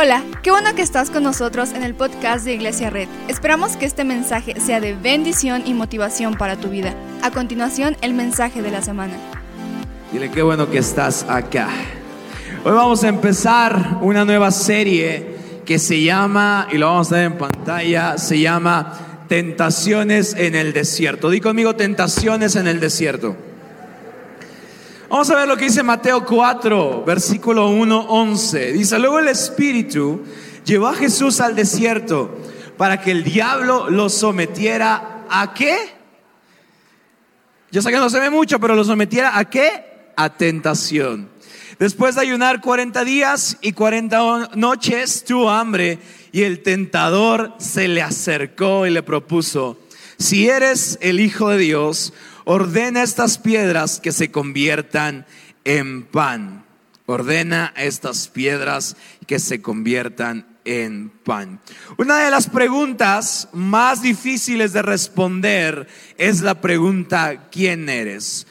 Hola, qué bueno que estás con nosotros en el podcast de Iglesia Red. Esperamos que este mensaje sea de bendición y motivación para tu vida. A continuación, el mensaje de la semana. Dile qué bueno que estás acá. Hoy vamos a empezar una nueva serie que se llama, y lo vamos a ver en pantalla, se llama Tentaciones en el Desierto. Di conmigo, Tentaciones en el Desierto. Vamos a ver lo que dice Mateo 4, versículo 1, 11. Dice, luego el Espíritu llevó a Jesús al desierto para que el diablo lo sometiera a qué? Yo sé que no se ve mucho, pero lo sometiera a qué? A tentación. Después de ayunar 40 días y 40 noches, tuvo hambre y el tentador se le acercó y le propuso, si eres el Hijo de Dios, ordena estas piedras que se conviertan en pan. Ordena estas piedras que se conviertan en pan. Una de las preguntas más difíciles de responder es la pregunta, ¿quién eres?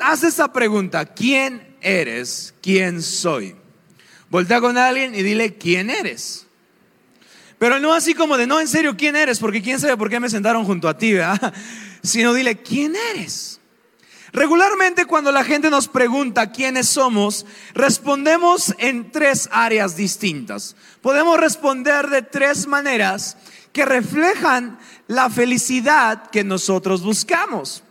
haz esa pregunta, ¿quién eres? ¿Quién soy? Voltea con alguien y dile, ¿quién eres? Pero no así como de, no, en serio, ¿quién eres? Porque quién sabe por qué me sentaron junto a ti, ¿verdad? Sino dile, ¿quién eres? Regularmente cuando la gente nos pregunta quiénes somos, respondemos en tres áreas distintas. Podemos responder de tres maneras que reflejan la felicidad que nosotros buscamos.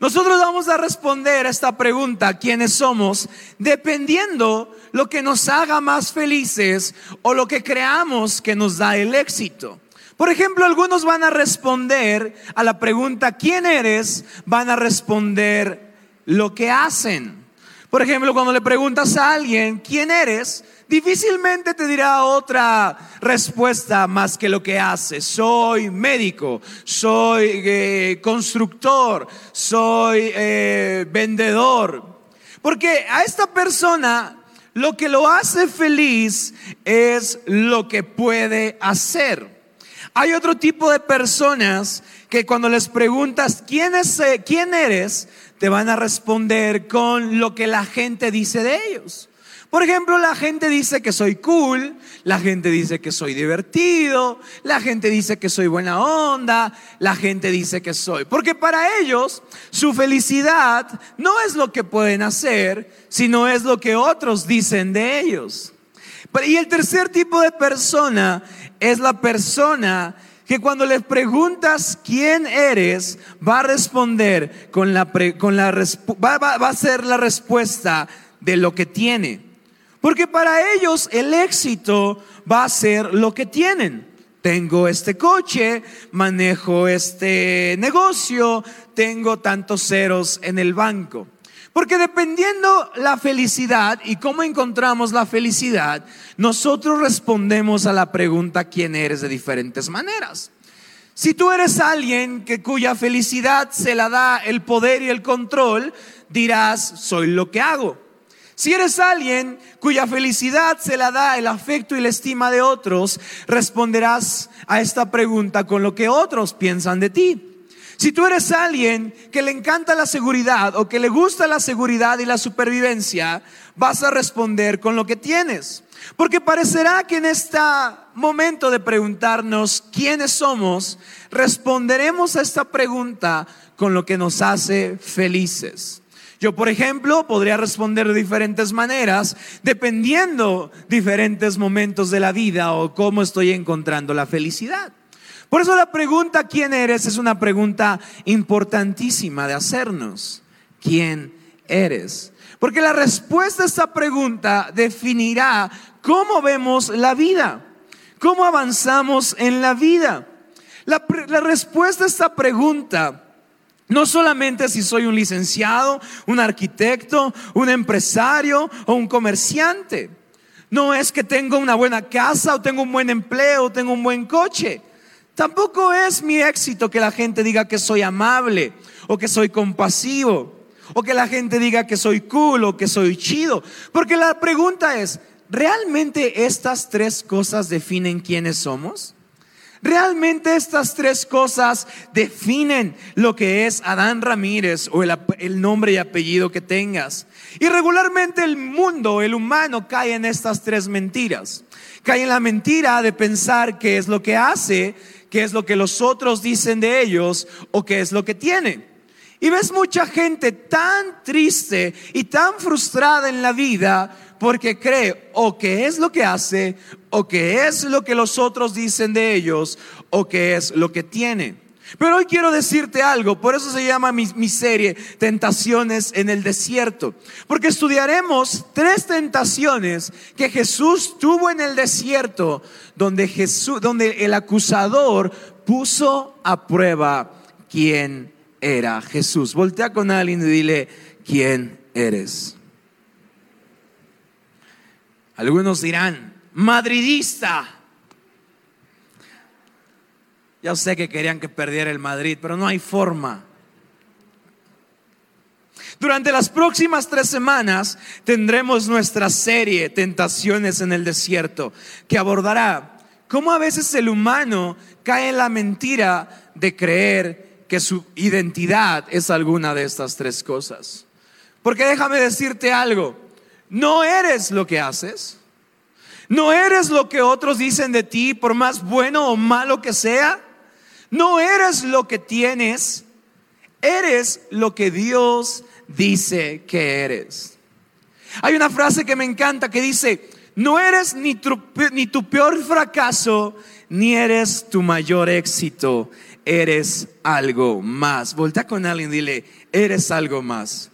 Nosotros vamos a responder a esta pregunta, ¿quiénes somos? Dependiendo lo que nos haga más felices o lo que creamos que nos da el éxito. Por ejemplo, algunos van a responder a la pregunta, ¿quién eres? Van a responder lo que hacen. Por ejemplo, cuando le preguntas a alguien, ¿quién eres? Difícilmente te dirá otra respuesta más que lo que hace. Soy médico, soy eh, constructor, soy eh, vendedor. Porque a esta persona lo que lo hace feliz es lo que puede hacer. Hay otro tipo de personas que cuando les preguntas quién, es, eh, quién eres, te van a responder con lo que la gente dice de ellos. Por ejemplo, la gente dice que soy cool, la gente dice que soy divertido, la gente dice que soy buena onda, la gente dice que soy. Porque para ellos su felicidad no es lo que pueden hacer, sino es lo que otros dicen de ellos. Y el tercer tipo de persona es la persona que cuando le preguntas quién eres, va a responder con la, con la va, va a ser la respuesta de lo que tiene. Porque para ellos el éxito va a ser lo que tienen. Tengo este coche, manejo este negocio, tengo tantos ceros en el banco. Porque dependiendo la felicidad y cómo encontramos la felicidad, nosotros respondemos a la pregunta quién eres de diferentes maneras. Si tú eres alguien que cuya felicidad se la da el poder y el control, dirás, soy lo que hago. Si eres alguien cuya felicidad se la da el afecto y la estima de otros, responderás a esta pregunta con lo que otros piensan de ti. Si tú eres alguien que le encanta la seguridad o que le gusta la seguridad y la supervivencia, vas a responder con lo que tienes. Porque parecerá que en este momento de preguntarnos quiénes somos, responderemos a esta pregunta con lo que nos hace felices. Yo, por ejemplo, podría responder de diferentes maneras, dependiendo diferentes momentos de la vida o cómo estoy encontrando la felicidad. Por eso la pregunta ¿quién eres? es una pregunta importantísima de hacernos. ¿Quién eres? Porque la respuesta a esta pregunta definirá cómo vemos la vida, cómo avanzamos en la vida. La, la respuesta a esta pregunta no solamente si soy un licenciado, un arquitecto, un empresario o un comerciante. No es que tengo una buena casa o tengo un buen empleo o tengo un buen coche. Tampoco es mi éxito que la gente diga que soy amable o que soy compasivo o que la gente diga que soy cool o que soy chido. Porque la pregunta es, ¿realmente estas tres cosas definen quiénes somos? Realmente estas tres cosas definen lo que es Adán Ramírez o el, nombre y apellido que tengas. Y regularmente el mundo, el humano, cae en estas tres mentiras. Cae en la mentira de pensar qué es lo que hace, qué es lo que los otros dicen de ellos o qué es lo que tiene. Y ves mucha gente tan triste y tan frustrada en la vida porque cree o que es lo que hace, o que es lo que los otros dicen de ellos, o que es lo que tiene. Pero hoy quiero decirte algo, por eso se llama mi, serie Tentaciones en el Desierto, porque estudiaremos tres tentaciones que Jesús tuvo en el desierto, donde, Jesús, donde el acusador puso a prueba quién era Jesús. Voltea con alguien y dile, ¿quién eres? Algunos dirán, madridista. Ya sé que querían que perdiera el Madrid, pero no hay forma. Durante las próximas tres semanas tendremos nuestra serie Tentaciones en el Desierto, que abordará cómo a veces el humano cae en la mentira de creer que su identidad es alguna de estas tres cosas. Porque déjame decirte algo, no eres lo que haces. No eres lo que otros dicen de ti, por más bueno o malo que sea. No eres lo que tienes. Eres lo que Dios dice que eres. Hay una frase que me encanta que dice, no eres ni tu, peor fracaso, ni eres tu mayor éxito. Eres algo más. Voltea con alguien y dile, eres algo más.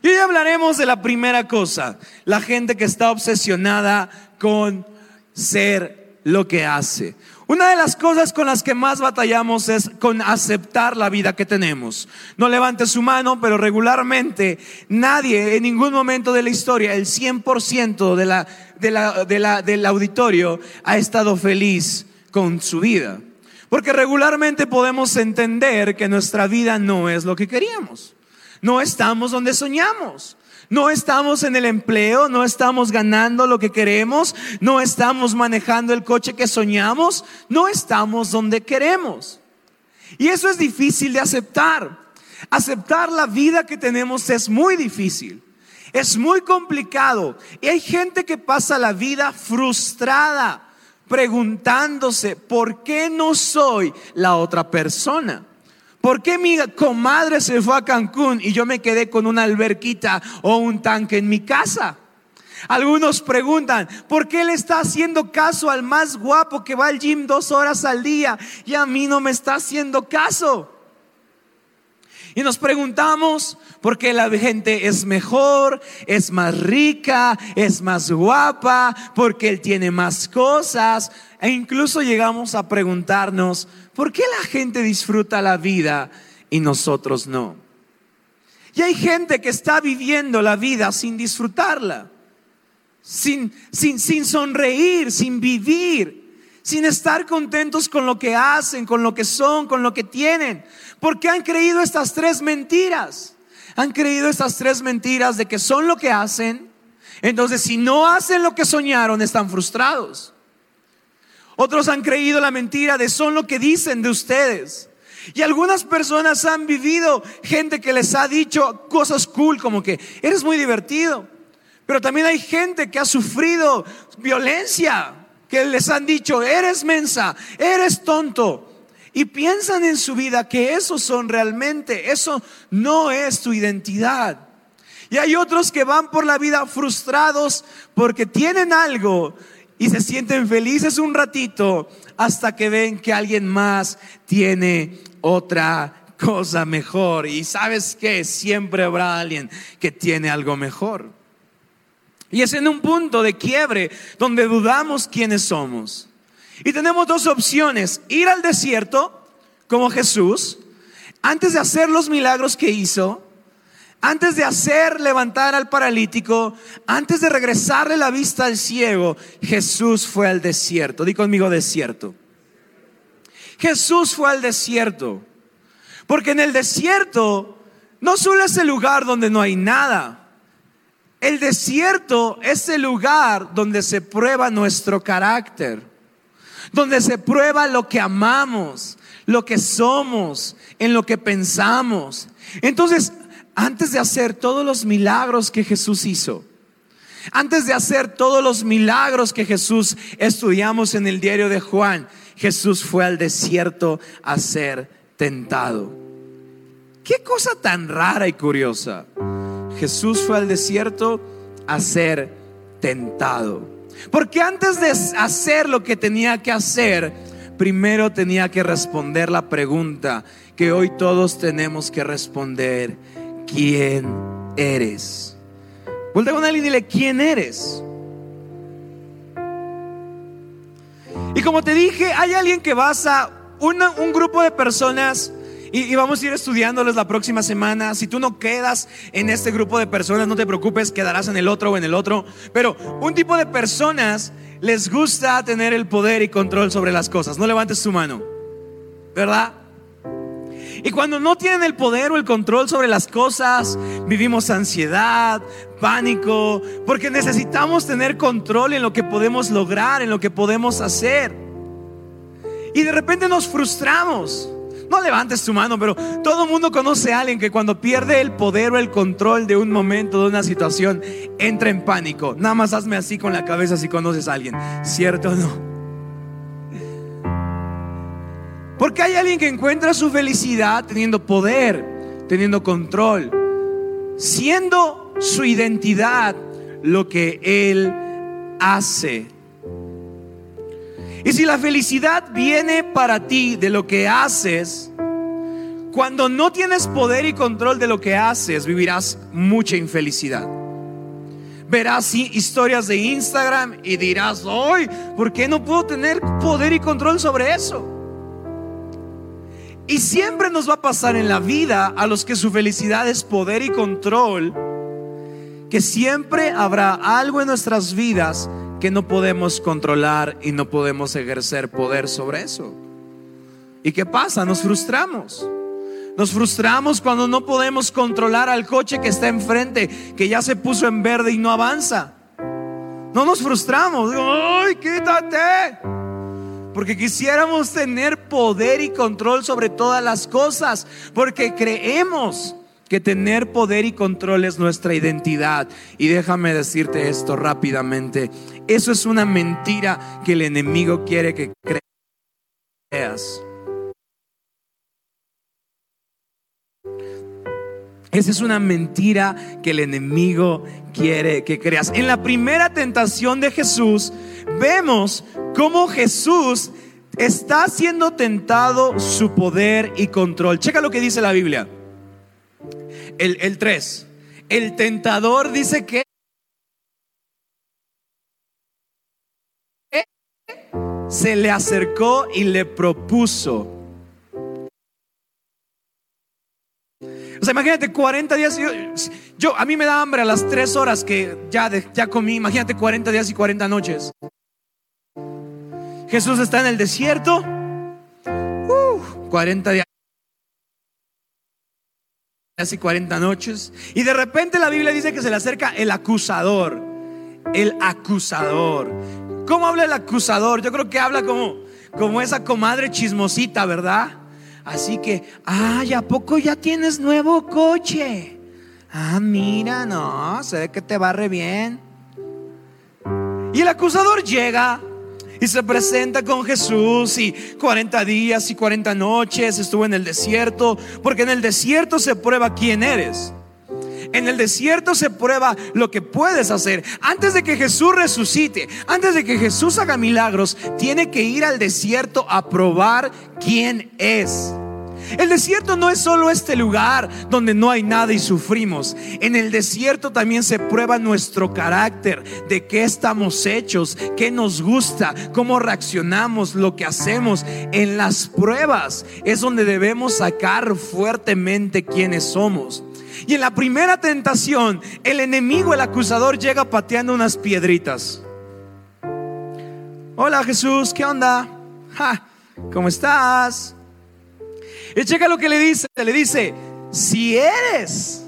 Y hoy hablaremos de la primera cosa, la gente que está obsesionada con ser lo que hace. Una de las cosas con las que más batallamos es con aceptar la vida que tenemos. No levante su mano, pero regularmente nadie en ningún momento de la historia, el 100% de la, de la, de la, del auditorio ha estado feliz con su vida. Porque regularmente podemos entender que nuestra vida no es lo que queríamos. No estamos donde soñamos. No estamos en el empleo, no estamos ganando lo que queremos, no estamos manejando el coche que soñamos, no estamos donde queremos. Y eso es difícil de aceptar. Aceptar la vida que tenemos es muy difícil. Es muy complicado. Y hay gente que pasa la vida frustrada, preguntándose, ¿por qué no soy la otra persona? ¿Por qué mi comadre se fue a Cancún y yo me quedé con una alberquita o un tanque en mi casa? Algunos preguntan, ¿por qué le está haciendo caso al más guapo que va al gym dos horas al día y a mí no me está haciendo caso? Y nos preguntamos por qué la gente es mejor, es más rica, es más guapa, porque él tiene más cosas. E incluso llegamos a preguntarnos, ¿por qué la gente disfruta la vida y nosotros no? Y hay gente que está viviendo la vida sin disfrutarla, sin, sin, sin sonreír, sin vivir sin estar contentos con lo que hacen, con lo que son, con lo que tienen. Porque han creído estas tres mentiras. Han creído estas tres mentiras de que son lo que hacen. Entonces, si no hacen lo que soñaron, están frustrados. Otros han creído la mentira de son lo que dicen de ustedes. Y algunas personas han vivido gente que les ha dicho cosas cool como que eres muy divertido. Pero también hay gente que ha sufrido violencia, que les han dicho, eres mensa, eres tonto. Y piensan en su vida que esos son realmente, eso no es tu identidad. Y hay otros que van por la vida frustrados porque tienen algo y se sienten felices un ratito hasta que ven que alguien más tiene otra cosa mejor. Y sabes que siempre habrá alguien que tiene algo mejor. Y es en un punto de quiebre donde dudamos quiénes somos. Y tenemos dos opciones, ir al desierto como Jesús, antes de hacer los milagros que hizo, antes de hacer levantar al paralítico, antes de regresarle la vista al ciego, Jesús fue al desierto. Di conmigo desierto. Jesús fue al desierto. Porque en el desierto no solo es el lugar donde no hay nada. El desierto es el lugar donde se prueba nuestro carácter. donde se prueba lo que amamos, lo que somos, en lo que pensamos. Entonces, antes de hacer todos los milagros que Jesús hizo, antes de hacer todos los milagros que Jesús estudiamos en el diario de Juan, Jesús fue al desierto a ser tentado. Qué cosa tan rara y curiosa. Jesús fue al desierto a ser tentado. Porque antes de hacer lo que tenía que hacer, primero tenía que responder la pregunta que hoy todos tenemos que responder. ¿Quién eres? Vuelve con él y dile, ¿quién eres? Y como te dije, hay alguien que basa un grupo de personas y, vamos a ir estudiándolos la próxima semana. Si tú no quedas en este grupo de personas, no te preocupes, quedarás en el otro o en el otro. Pero un tipo de personas les gusta tener el poder y control sobre las cosas. No levantes tu mano, ¿verdad? Y cuando no tienen el poder o el control sobre las cosas, vivimos ansiedad, pánico, porque necesitamos tener control en lo que podemos lograr, en lo que podemos hacer. Y de repente nos frustramos. No levantes tu mano, pero todo el mundo conoce a alguien que cuando pierde el poder o el control de un momento, de una situación, entra en pánico. Nada más hazme así con la cabeza si conoces a alguien. ¿Cierto o no? Porque hay alguien que encuentra su felicidad teniendo poder, teniendo control, siendo su identidad lo que él hace. Y si la felicidad viene para ti de lo que haces, cuando no tienes poder y control de lo que haces, vivirás mucha infelicidad. Verás historias de Instagram y dirás, hoy, ¿por qué no puedo tener poder y control sobre eso? Y siempre nos va a pasar en la vida a los que su felicidad es poder y control, que siempre habrá algo en nuestras vidas que no podemos controlar y no podemos ejercer poder sobre eso. ¿Y qué pasa? Nos frustramos. Nos frustramos cuando no podemos controlar al coche que está enfrente, que ya se puso en verde y no avanza. No nos frustramos. ¡ay, quítate! porque quisiéramos tener poder y control sobre todas las cosas, porque creemos que tener poder y control es nuestra identidad. Y déjame decirte esto rápidamente, eso es una mentira que el enemigo quiere que creas. Esa es una mentira que el enemigo quiere que creas. En la primera tentación de Jesús, vemos cómo Jesús está siendo tentado su poder y control. Checa lo que dice la Biblia. El, 3. El tentador dice que se le acercó y le propuso O sea, imagínate 40 días. Yo, a mí me da hambre a las 3 horas que ya, ya comí. Imagínate 40 días y 40 noches. Jesús está en el desierto. 40 días y 40 noches. Y de repente la Biblia dice que se le acerca el acusador. El acusador. ¿Cómo habla el acusador? Yo creo que habla como, como esa comadre chismosita, ¿verdad? Así que, ay, ¿a poco ya tienes nuevo coche? Ah, mira, no, se ve que te va re bien. Y el acusador llega y se presenta con Jesús y 40 días y 40 noches estuvo en el desierto, porque en el desierto se prueba quién eres. En el desierto se prueba lo que puedes hacer. Antes de que Jesús resucite, antes de que Jesús haga milagros, tiene que ir al desierto a probar quién es. El desierto no es solo este lugar donde no hay nada y sufrimos. En el desierto también se prueba nuestro carácter, de qué estamos hechos, qué nos gusta, cómo reaccionamos, lo que hacemos. En las pruebas es donde debemos sacar fuertemente quiénes somos. Y en la primera tentación, el enemigo, el acusador, llega pateando unas piedritas. Hola Jesús, ¿qué onda? ¿Cómo estás? Y checa lo que le dice. Le dice, si eres.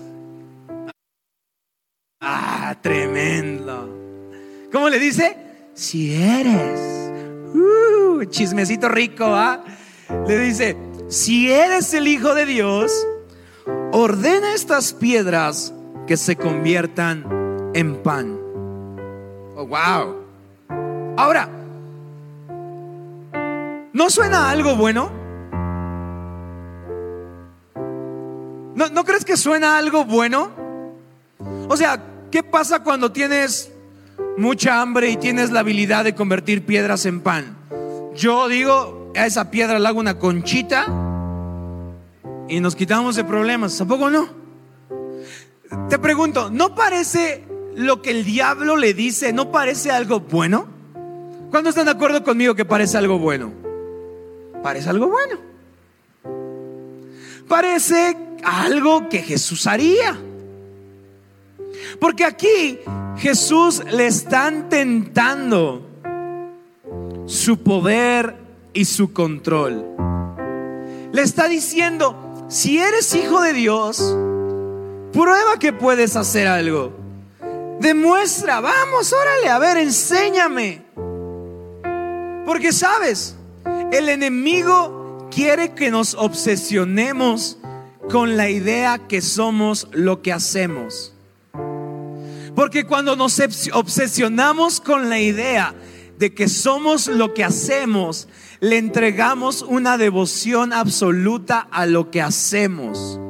Ah, tremendo. ¿Cómo le dice? Si eres. Uh, chismecito rico, ¿ah? Le dice, si eres el Hijo de Dios, ordena estas piedras que se conviertan en pan. Oh, wow. Ahora, ¿no suena algo bueno? ¿No, ¿No crees que suena algo bueno? O sea, ¿qué pasa cuando tienes mucha hambre y tienes la habilidad de convertir piedras en pan? Yo digo, a esa piedra le hago una conchita y nos quitamos de problemas. ¿Tampoco no? Te pregunto, ¿no parece lo que el diablo le dice, no parece algo bueno? ¿Cuándo están de acuerdo conmigo que parece algo bueno? Parece algo bueno. Parece algo que Jesús haría. Porque aquí Jesús le están tentando su poder y su control. Le está diciendo, si eres hijo de Dios, prueba que puedes hacer algo. Demuestra, vamos, órale, a ver, enséñame. Porque sabes, el enemigo quiere que nos obsesionemos con la idea que somos lo que hacemos. Porque cuando nos obsesionamos con la idea de que somos lo que hacemos, le entregamos una devoción absoluta a lo que hacemos.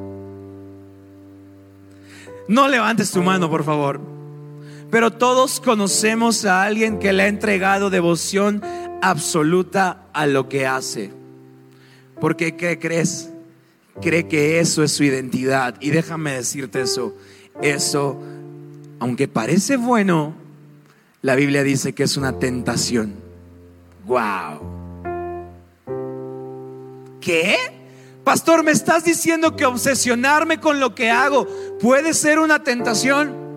No levantes tu mano, por favor. Pero todos conocemos a alguien que le ha entregado devoción absoluta a lo que hace. Porque ¿qué crees? Cree que eso es su identidad. Y déjame decirte eso. Eso, aunque parece bueno, la Biblia dice que es una tentación. ¡Wow! ¿Qué? Pastor, ¿me estás diciendo que obsesionarme con lo que hago puede ser una tentación?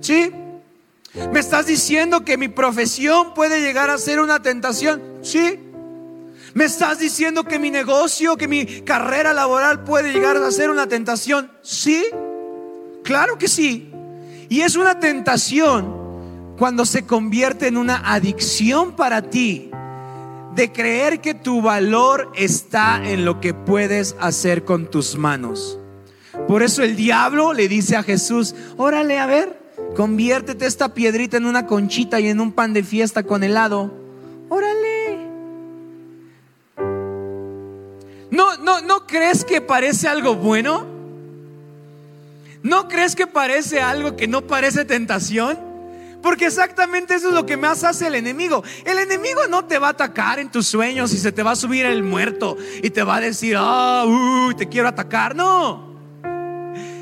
¿Sí? ¿Me estás diciendo que mi profesión puede llegar a ser una tentación? Sí. ¿Me estás diciendo que mi negocio, que mi carrera laboral puede llegar a ser una tentación? Sí. Claro que sí. Y es una tentación cuando se convierte en una adicción para ti de creer que tu valor está en lo que puedes hacer con tus manos. Por eso el diablo le dice a Jesús, órale, a ver, conviértete esta piedrita en una conchita y en un pan de fiesta con helado. Órale. ¿No, no, ¿No crees que parece algo bueno? ¿No crees que parece algo que no parece tentación? Porque exactamente eso es lo que más hace el enemigo. El enemigo no te va a atacar en tus sueños y se te va a subir el muerto y te va a decir, ah, te quiero atacar. No.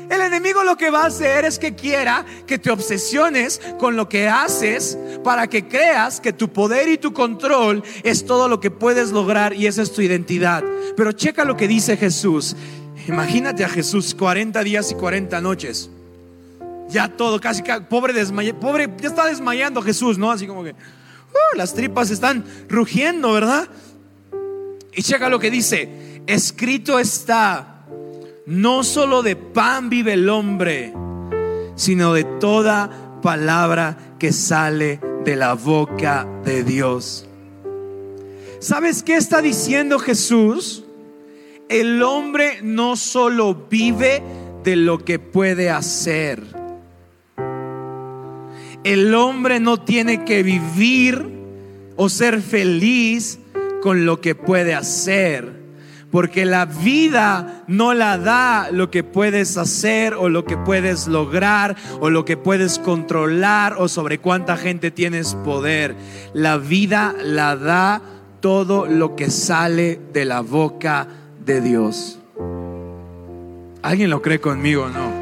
El enemigo lo que va a hacer es que quiera que te obsesiones con lo que haces para que creas que tu poder y tu control es todo lo que puedes lograr y esa es tu identidad. Pero checa lo que dice Jesús. Imagínate a Jesús 40 días y 40 noches ya todo, casi, pobre, desmaya, pobre, ya está desmayando Jesús, ¿no? Así como que uh, las tripas están rugiendo, ¿verdad? Y checa lo que dice, escrito está, no solo de pan vive el hombre, sino de toda palabra que sale de la boca de Dios. ¿Sabes qué está diciendo Jesús? El hombre no solo vive de lo que puede hacer el hombre no tiene que vivir o ser feliz con lo que puede hacer. Porque la vida no la da lo que puedes hacer o lo que puedes lograr o lo que puedes controlar o sobre cuánta gente tienes poder. La vida la da todo lo que sale de la boca de Dios. ¿Alguien lo cree conmigo o no?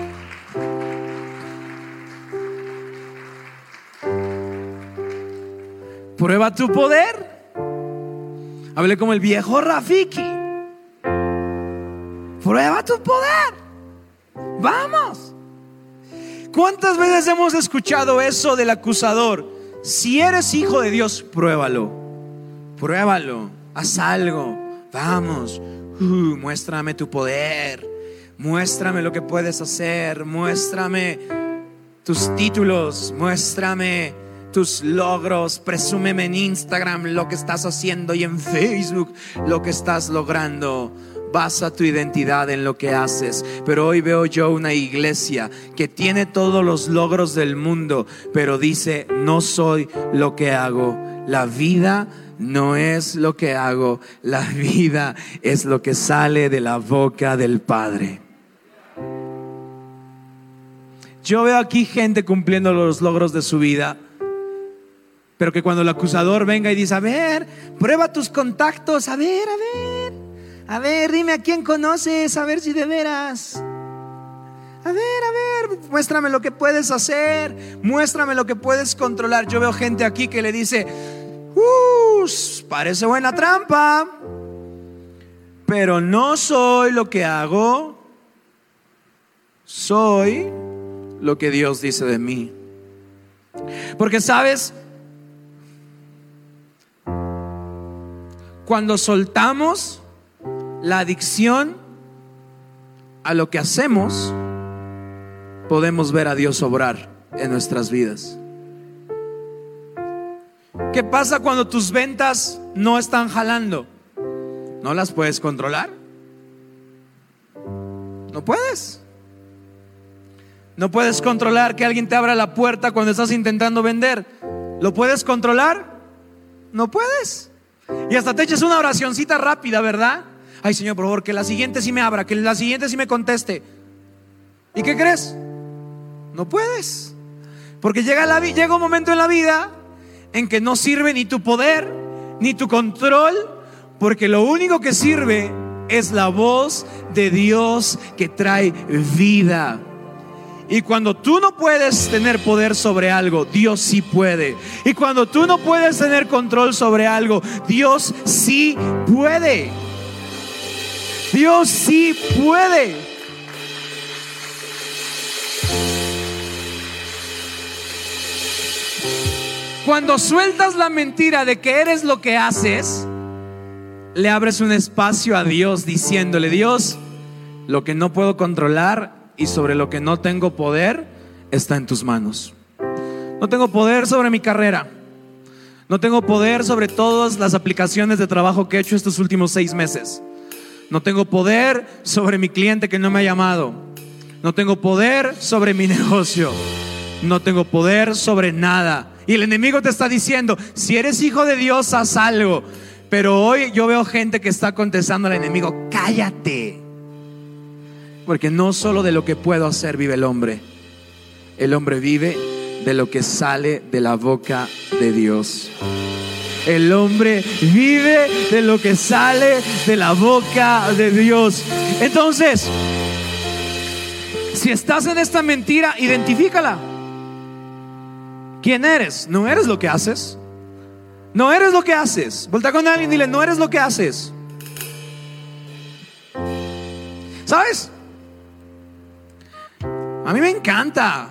Prueba tu poder. Hablé como el viejo Rafiki. Prueba tu poder. Vamos. ¿Cuántas veces hemos escuchado eso del acusador? Si eres hijo de Dios, pruébalo. Pruébalo. Haz algo. Vamos. Uh, muéstrame tu poder. Muéstrame lo que puedes hacer. Muéstrame tus títulos. Muéstrame tus logros, presúmeme en Instagram lo que estás haciendo y en Facebook lo que estás logrando. Basa tu identidad en lo que haces. Pero hoy veo yo una iglesia que tiene todos los logros del mundo, pero dice, no soy lo que hago. La vida no es lo que hago, la vida es lo que sale de la boca del Padre. Yo veo aquí gente cumpliendo los logros de su vida, pero que cuando el acusador venga y dice, a ver, prueba tus contactos, a ver, a ver, a ver, dime a quién conoces, a ver si de veras. A ver, a ver, muéstrame lo que puedes hacer, muéstrame lo que puedes controlar. Yo veo gente aquí que le dice, uh, parece buena trampa, pero no soy lo que hago, soy lo que Dios dice de mí. Porque sabes, cuando soltamos la adicción a lo que hacemos, podemos ver a Dios obrar en nuestras vidas. ¿Qué pasa cuando tus ventas no están jalando? ¿No las puedes controlar? No puedes. No puedes controlar que alguien te abra la puerta cuando estás intentando vender. ¿Lo puedes controlar? No puedes. Y hasta te echas una oracioncita rápida, ¿verdad? Ay, Señor, por favor, que la siguiente sí me abra, que la siguiente sí me conteste. ¿Y qué crees? No puedes. Porque llega, la, llega un momento en la vida en que no sirve ni tu poder, ni tu control, porque lo único que sirve es la voz de Dios que trae vida. Y cuando tú no puedes tener poder sobre algo, Dios sí puede. Y cuando tú no puedes tener control sobre algo, Dios sí puede. Dios sí puede. Cuando sueltas la mentira de que eres lo que haces, le abres un espacio a Dios diciéndole, Dios, lo que no puedo controlar, y sobre lo que no tengo poder está en tus manos. No tengo poder sobre mi carrera. No tengo poder sobre todas las aplicaciones de trabajo que he hecho estos últimos seis meses. No tengo poder sobre mi cliente que no me ha llamado. No tengo poder sobre mi negocio. No tengo poder sobre nada. Y el enemigo te está diciendo, si eres hijo de Dios, haz algo. Pero hoy yo veo gente que está contestando al enemigo, cállate. Porque no solo de lo que puedo hacer vive el hombre. El hombre vive de lo que sale de la boca de Dios. El hombre vive de lo que sale de la boca de Dios. Entonces, si estás en esta mentira, identifícala. ¿Quién eres? No eres lo que haces. No eres lo que haces. Volta con alguien y dile, no eres lo que haces. ¿Sabes? A mí me encanta.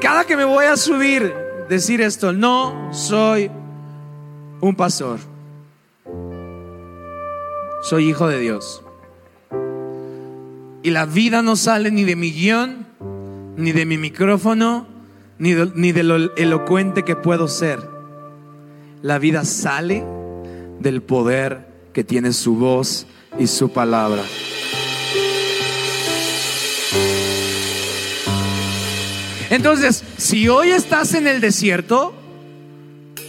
Cada que me voy a subir, decir esto, no soy un pastor. Soy hijo de Dios. Y la vida no sale ni de mi guion, ni de mi micrófono, ni de, ni de lo elocuente que puedo ser. La vida sale del poder que tiene su voz y su palabra. Entonces, si hoy estás en el desierto,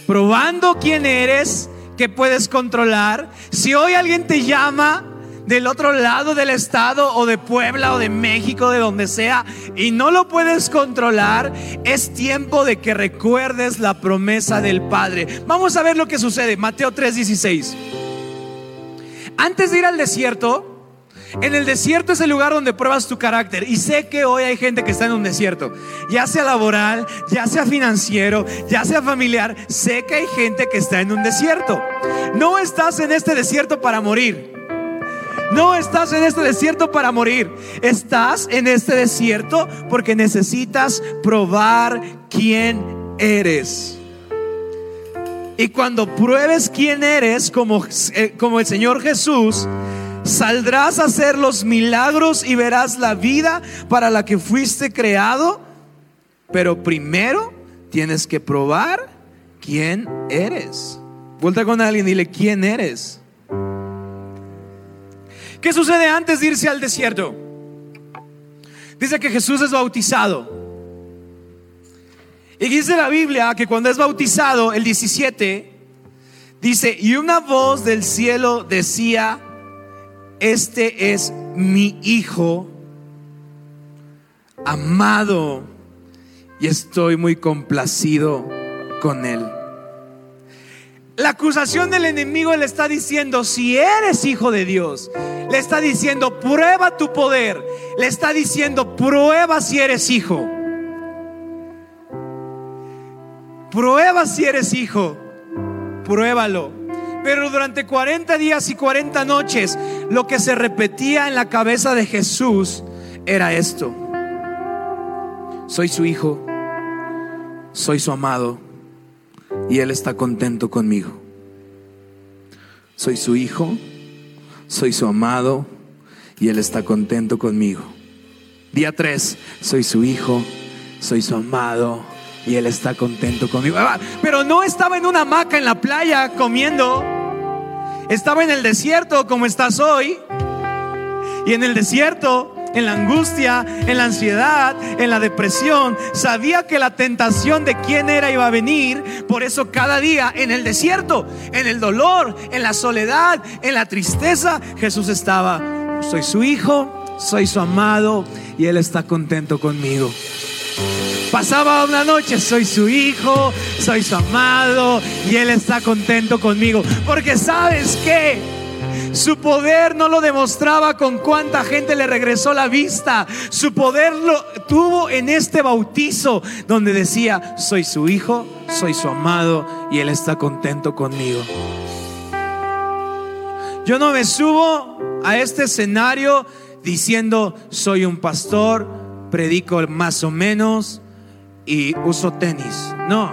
probando quién eres, que puedes controlar, si hoy alguien te llama del otro lado del estado o de Puebla o de México, de donde sea, y no lo puedes controlar, es tiempo de que recuerdes la promesa del Padre. Vamos a ver lo que sucede. Mateo 3:16. Antes de ir al desierto, en el desierto es el lugar donde pruebas tu carácter. Y sé que hoy hay gente que está en un desierto. Ya sea laboral, ya sea financiero, ya sea familiar. Sé que hay gente que está en un desierto. No estás en este desierto para morir. No estás en este desierto para morir. Estás en este desierto porque necesitas probar quién eres. Y cuando pruebes quién eres como, eh, como el Señor Jesús, Saldrás a hacer los milagros y verás la vida para la que fuiste creado Pero primero tienes que probar quién eres. Vuelta con alguien y dile, ¿quién eres? ¿Qué sucede antes de irse al desierto? Dice que Jesús es bautizado. Y dice la Biblia que cuando es bautizado, el 17, dice, y una voz del cielo decía, este es mi hijo amado y estoy muy complacido con él. La acusación del enemigo le está diciendo, si eres hijo de Dios, le está diciendo, prueba tu poder, le está diciendo, prueba si eres hijo. Prueba si eres hijo, pruébalo. Pero durante 40 días y 40 noches, lo que se repetía en la cabeza de Jesús era esto. Soy su hijo, soy su amado y Él está contento conmigo. Soy su hijo, soy su amado y Él está contento conmigo. Día 3, soy su hijo, soy su amado y Él está contento conmigo. Ah, pero no estaba en una hamaca en la playa comiendo, estaba en el desierto como estás hoy. Y en el desierto en la angustia, en la ansiedad, en la depresión. Sabía que la tentación de quién era iba a venir. Por eso cada día en el desierto, en el dolor, en la soledad, en la tristeza, Jesús estaba. Soy su hijo, soy su amado y Él está contento conmigo. Pasaba una noche, soy su hijo, soy su amado y Él está contento conmigo. Porque sabes que su poder no lo demostraba con cuánta gente le regresó la vista. Su poder lo tuvo en este bautizo donde decía, soy su hijo, soy su amado y él está contento conmigo. Yo no me subo a este escenario diciendo, soy un pastor, predico más o menos y uso tenis. No.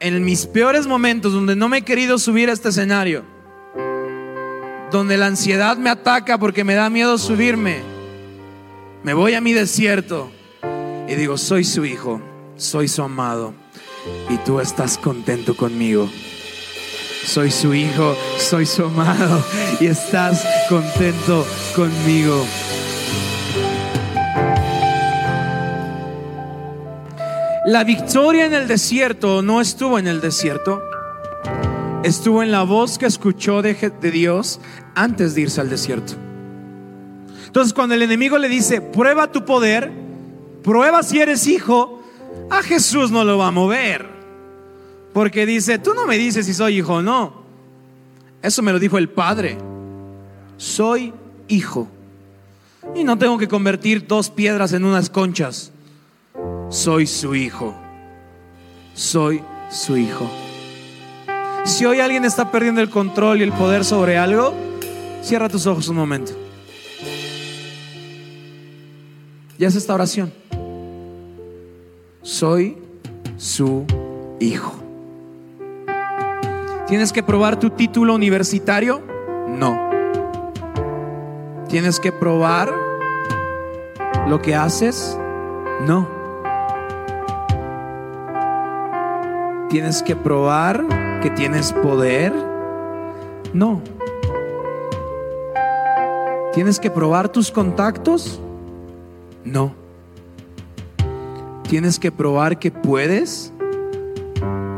En mis peores momentos donde no me he querido subir a este escenario, donde la ansiedad me ataca porque me da miedo subirme, me voy a mi desierto y digo, soy su hijo, soy su amado y tú estás contento conmigo. Soy su hijo, soy su amado y estás contento conmigo. La victoria en el desierto no estuvo en el desierto estuvo en la voz que escuchó de, Dios antes de irse al desierto. Entonces cuando el enemigo le dice, prueba tu poder, prueba si eres hijo, a Jesús no lo va a mover. Porque dice, tú no me dices si soy hijo o no. Eso me lo dijo el Padre. Soy hijo. Y no tengo que convertir dos piedras en unas conchas. Soy su hijo. Soy su hijo. Si hoy alguien está perdiendo el control y el poder sobre algo, cierra tus ojos un momento. Y haz esta oración. Soy su hijo. ¿Tienes que probar tu título universitario? No. ¿Tienes que probar lo que haces? No. ¿Tienes que probar que tienes poder? No. ¿Tienes que probar tus contactos? No. ¿Tienes que probar que puedes?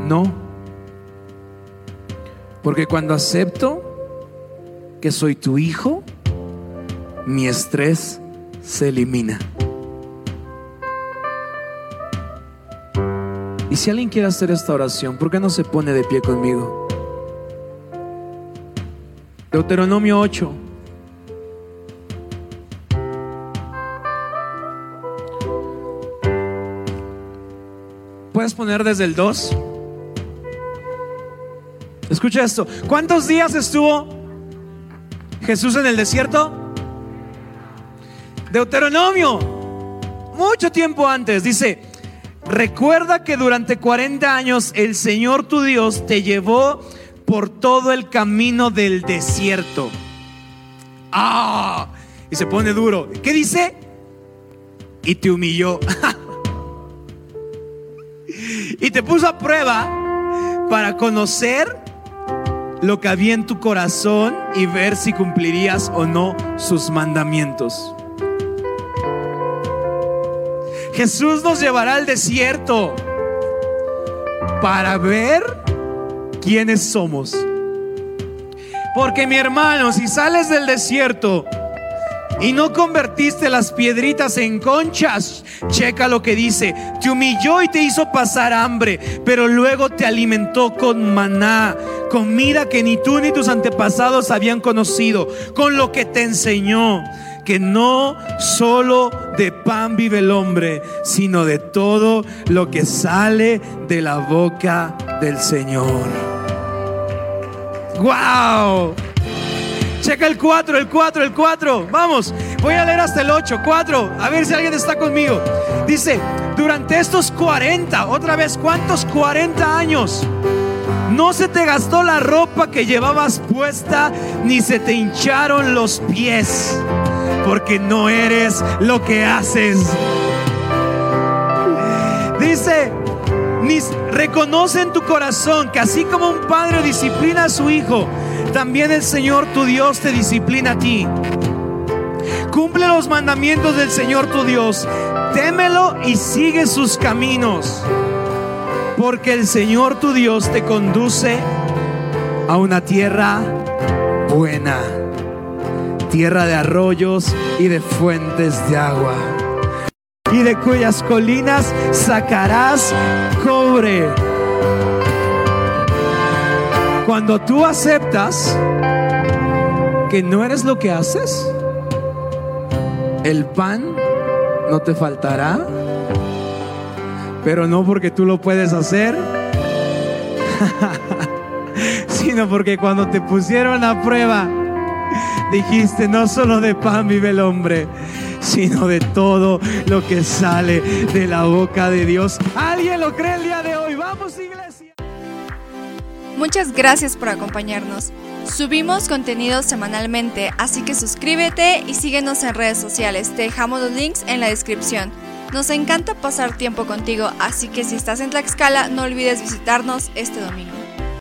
No. Porque cuando acepto que soy tu hijo, mi estrés se elimina. Y si alguien quiere hacer esta oración, ¿por qué no se pone de pie conmigo? Deuteronomio 8. ¿Puedes poner desde el 2? Escucha esto. ¿Cuántos días estuvo Jesús en el desierto? Deuteronomio. Mucho tiempo antes. Dice, Recuerda que durante 40 años el Señor tu Dios te llevó por todo el camino del desierto. Ah, y se pone duro. ¿Qué dice? Y te humilló. Y te puso a prueba para conocer lo que había en tu corazón y ver si cumplirías o no sus mandamientos. Jesús nos llevará al desierto para ver quiénes somos. Porque mi hermano, si sales del desierto y no convertiste las piedritas en conchas, checa lo que dice, te humilló y te hizo pasar hambre, pero luego te alimentó con maná, comida que ni tú ni tus antepasados habían conocido, con lo que te enseñó que no solo de pan vive el hombre, sino de todo lo que sale de la boca del Señor. ¡Wow! Checa el 4, el 4, el 4. Vamos, voy a leer hasta el 8. 4, a ver si alguien está conmigo. Dice, durante estos 40, otra vez, ¿cuántos 40 años? No se te gastó la ropa que llevabas puesta, ni se te hincharon los pies porque no eres lo que haces. Dice, reconoce en tu corazón que así como un padre disciplina a su hijo, también el Señor tu Dios te disciplina a ti. Cumple los mandamientos del Señor tu Dios, témelo y sigue sus caminos, porque el Señor tu Dios te conduce a una tierra buena tierra de arroyos y de fuentes de agua, y de cuyas colinas sacarás cobre. Cuando tú aceptas que no eres lo que haces, el pan no te faltará, pero no porque tú lo puedes hacer, sino porque cuando te pusieron a prueba, dijiste, no solo de pan vive el hombre, sino de todo lo que sale de la boca de Dios. ¿Alguien lo cree el día de hoy? Vamos iglesia. Muchas gracias por acompañarnos. Subimos contenido semanalmente, así que suscríbete y síguenos en redes sociales. Te dejamos los links en la descripción. Nos encanta pasar tiempo contigo, así que si estás en Tlaxcala no olvides visitarnos este domingo.